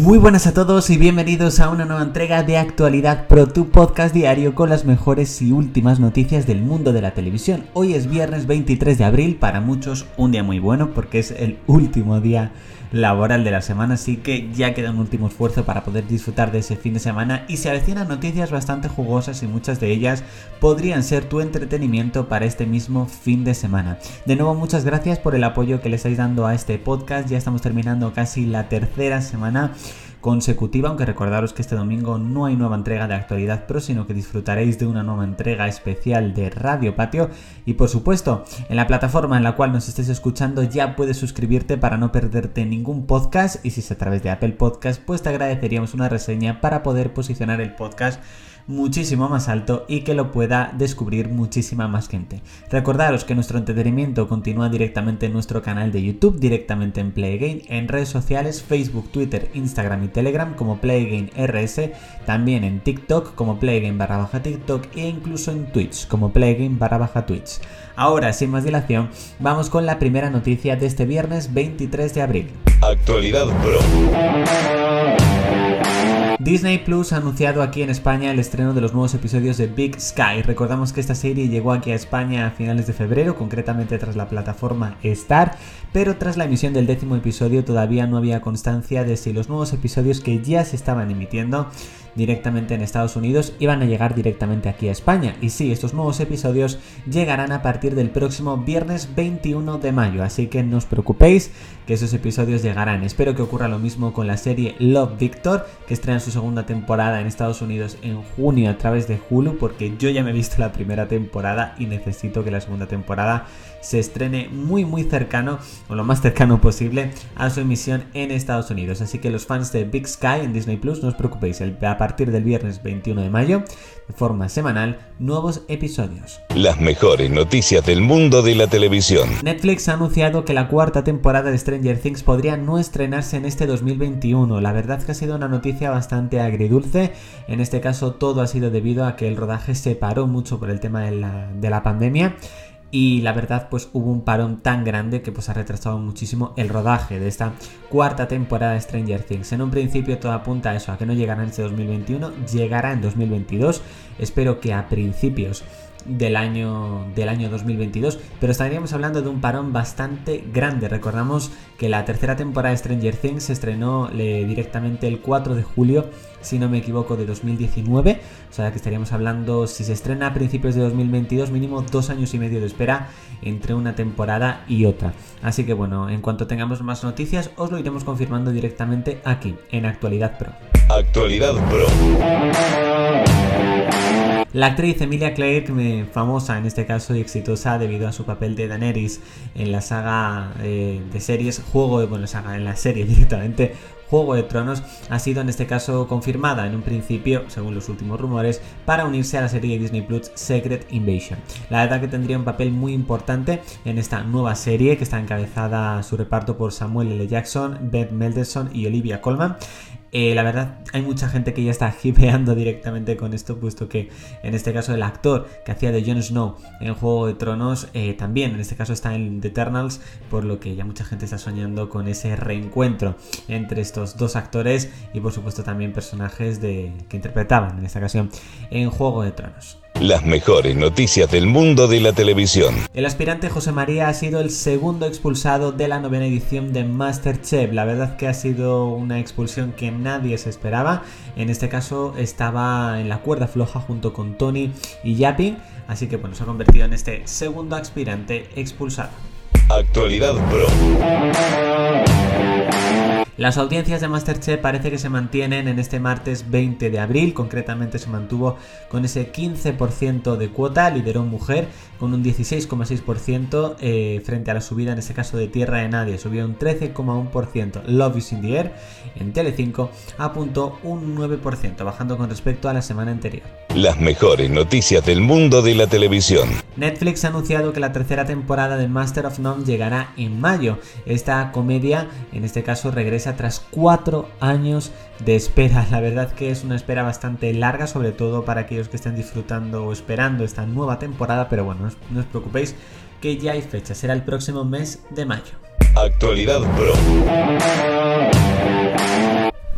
Muy buenas a todos y bienvenidos a una nueva entrega de Actualidad Pro, tu podcast diario con las mejores y últimas noticias del mundo de la televisión. Hoy es viernes 23 de abril, para muchos un día muy bueno porque es el último día laboral de la semana, así que ya queda un último esfuerzo para poder disfrutar de ese fin de semana y se avecinan noticias bastante jugosas y muchas de ellas podrían ser tu entretenimiento para este mismo fin de semana. De nuevo muchas gracias por el apoyo que le estáis dando a este podcast, ya estamos terminando casi la tercera semana consecutiva, aunque recordaros que este domingo no hay nueva entrega de Actualidad Pro, sino que disfrutaréis de una nueva entrega especial de Radio Patio. Y por supuesto, en la plataforma en la cual nos estés escuchando ya puedes suscribirte para no perderte ningún podcast. Y si es a través de Apple Podcast, pues te agradeceríamos una reseña para poder posicionar el podcast muchísimo más alto y que lo pueda descubrir muchísima más gente. Recordaros que nuestro entretenimiento continúa directamente en nuestro canal de YouTube, directamente en Playgame, en redes sociales Facebook, Twitter, Instagram y Telegram como Playgame RS, también en TikTok como Playgame barra baja TikTok e incluso en Twitch como Playgame barra baja Twitch. Ahora, sin más dilación, vamos con la primera noticia de este viernes 23 de abril. Actualidad Pro. Disney Plus ha anunciado aquí en España el estreno de los nuevos episodios de Big Sky. Recordamos que esta serie llegó aquí a España a finales de febrero, concretamente tras la plataforma Star, pero tras la emisión del décimo episodio todavía no había constancia de si los nuevos episodios que ya se estaban emitiendo directamente en Estados Unidos iban a llegar directamente aquí a España. Y sí, estos nuevos episodios llegarán a partir del próximo viernes 21 de mayo, así que no os preocupéis que esos episodios llegarán. Espero que ocurra lo mismo con la serie Love Victor, que estrena segunda temporada en Estados Unidos en junio a través de Hulu, porque yo ya me he visto la primera temporada y necesito que la segunda temporada se estrene muy muy cercano o lo más cercano posible a su emisión en Estados Unidos. Así que los fans de Big Sky en Disney Plus, no os preocupéis, a partir del viernes 21 de mayo, de forma semanal, nuevos episodios. Las mejores noticias del mundo de la televisión. Netflix ha anunciado que la cuarta temporada de Stranger Things podría no estrenarse en este 2021. La verdad que ha sido una noticia bastante agridulce. En este caso todo ha sido debido a que el rodaje se paró mucho por el tema de la, de la pandemia y la verdad pues hubo un parón tan grande que pues ha retrasado muchísimo el rodaje de esta cuarta temporada de Stranger Things. En un principio todo apunta a eso, a que no llegará en este 2021, llegará en 2022, espero que a principios del año, del año 2022, pero estaríamos hablando de un parón bastante grande. Recordamos que la tercera temporada de Stranger Things se estrenó directamente el 4 de julio, si no me equivoco, de 2019, o sea que estaríamos hablando, si se estrena a principios de 2022, mínimo dos años y medio de espera entre una temporada y otra. Así que bueno, en cuanto tengamos más noticias, os lo iremos confirmando directamente aquí, en Actualidad Pro. Actualidad Pro. La actriz Emilia Clarke, famosa en este caso y exitosa debido a su papel de Daenerys en la saga eh, de series, juego de, bueno, en la serie directamente, Juego de Tronos ha sido en este caso confirmada en un principio, según los últimos rumores, para unirse a la serie de Disney Plus Secret Invasion. La verdad que tendría un papel muy importante en esta nueva serie que está encabezada su reparto por Samuel L. Jackson, Beth Melderson y Olivia Colman. Eh, la verdad, hay mucha gente que ya está hipeando directamente con esto, puesto que en este caso el actor que hacía de Jon Snow en Juego de Tronos eh, también, en este caso está en The Eternals, por lo que ya mucha gente está soñando con ese reencuentro entre estos dos actores y por supuesto también personajes de, que interpretaban en esta ocasión en Juego de Tronos. Las mejores noticias del mundo de la televisión. El aspirante José María ha sido el segundo expulsado de la novena edición de Masterchef. La verdad que ha sido una expulsión que nadie se esperaba. En este caso estaba en la cuerda floja junto con Tony y Yapping. Así que bueno, se ha convertido en este segundo aspirante expulsado. Actualidad Pro. Las audiencias de Masterchef parece que se mantienen en este martes 20 de abril, concretamente se mantuvo con ese 15% de cuota, lideró mujer con un 16,6% eh, frente a la subida en este caso de Tierra de Nadie, subió un 13,1%. Love is in the air en Telecinco apuntó un 9%, bajando con respecto a la semana anterior. Las mejores noticias del mundo de la televisión. Netflix ha anunciado que la tercera temporada de Master of None llegará en mayo. Esta comedia, en este caso, regresa tras cuatro años de espera. La verdad que es una espera bastante larga, sobre todo para aquellos que estén disfrutando o esperando esta nueva temporada, pero bueno, no os, preocupéis que ya hay fecha, será el próximo mes de mayo. Actualidad Pro.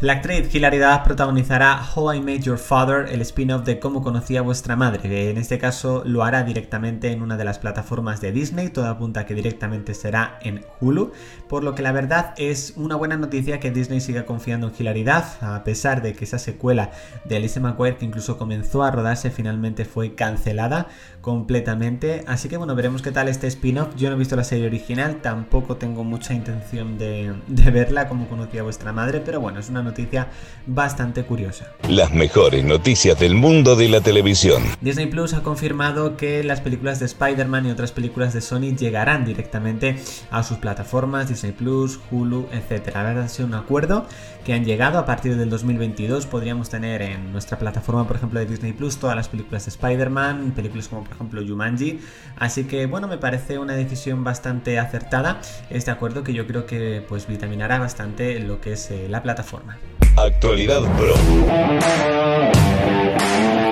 La actriz Hilary Duff protagonizará How I Met Your Father, el spin-off de Cómo conocí a vuestra madre. En este caso lo hará directamente en una de las plataformas de Disney, todo apunta que directamente será en Hulu, por lo que la verdad es una buena noticia que Disney siga confiando en Hilary Duff, a pesar de que esa secuela de Alice McGuire que incluso comenzó a rodarse finalmente fue cancelada completamente. Así que bueno, veremos qué tal este spin-off. Yo no he visto la serie original, tampoco tengo mucha intención de, de verla como conocí a vuestra madre, pero bueno, es una noticia bastante curiosa. Las mejores noticias del mundo de la televisión. Disney Plus ha confirmado que las películas de Spider-Man y otras películas de Sony llegarán directamente a sus plataformas, Disney Plus, Hulu, etc. La verdad ha sido un acuerdo que han llegado a partir del 2022. Podríamos tener en nuestra plataforma, por ejemplo, de Disney Plus, todas las películas de Spider-Man, películas como por ejemplo Jumanji. Así que bueno, me parece una decisión bastante acertada este acuerdo que yo creo que pues vitaminará bastante lo que es eh, la plataforma. Actualidad Pro.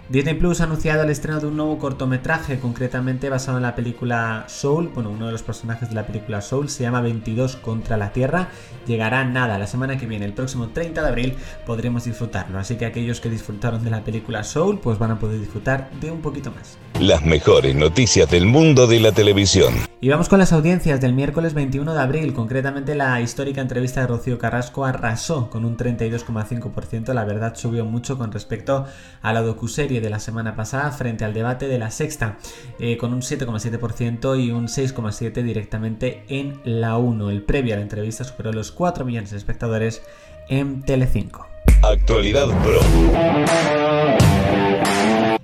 Disney Plus ha anunciado el estreno de un nuevo cortometraje, concretamente basado en la película Soul. Bueno, uno de los personajes de la película Soul se llama 22 contra la Tierra. Llegará nada la semana que viene, el próximo 30 de abril, podremos disfrutarlo. Así que aquellos que disfrutaron de la película Soul, pues van a poder disfrutar de un poquito más. Las mejores noticias del mundo de la televisión. Y vamos con las audiencias del miércoles 21 de abril. Concretamente, la histórica entrevista de Rocío Carrasco arrasó con un 32,5%. La verdad subió mucho con respecto a la docuserie de la semana pasada frente al debate de la sexta, eh, con un 7,7% y un 6,7% directamente en la 1. El previo a la entrevista superó los 4 millones de espectadores en Telecinco. Actualidad Pro.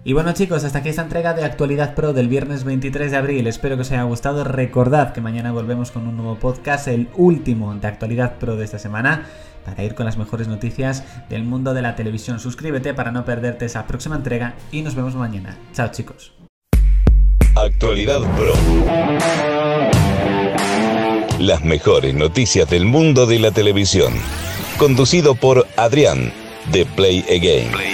Y bueno chicos, hasta aquí esta entrega de Actualidad Pro del viernes 23 de abril. Espero que os haya gustado. Recordad que mañana volvemos con un nuevo podcast, el último de Actualidad Pro de esta semana para ir con las mejores noticias del mundo de la televisión. Suscríbete para no perderte esa próxima entrega y nos vemos mañana. Chao chicos. Actualidad Pro. Las mejores noticias del mundo de la televisión. Conducido por Adrián de Play Again.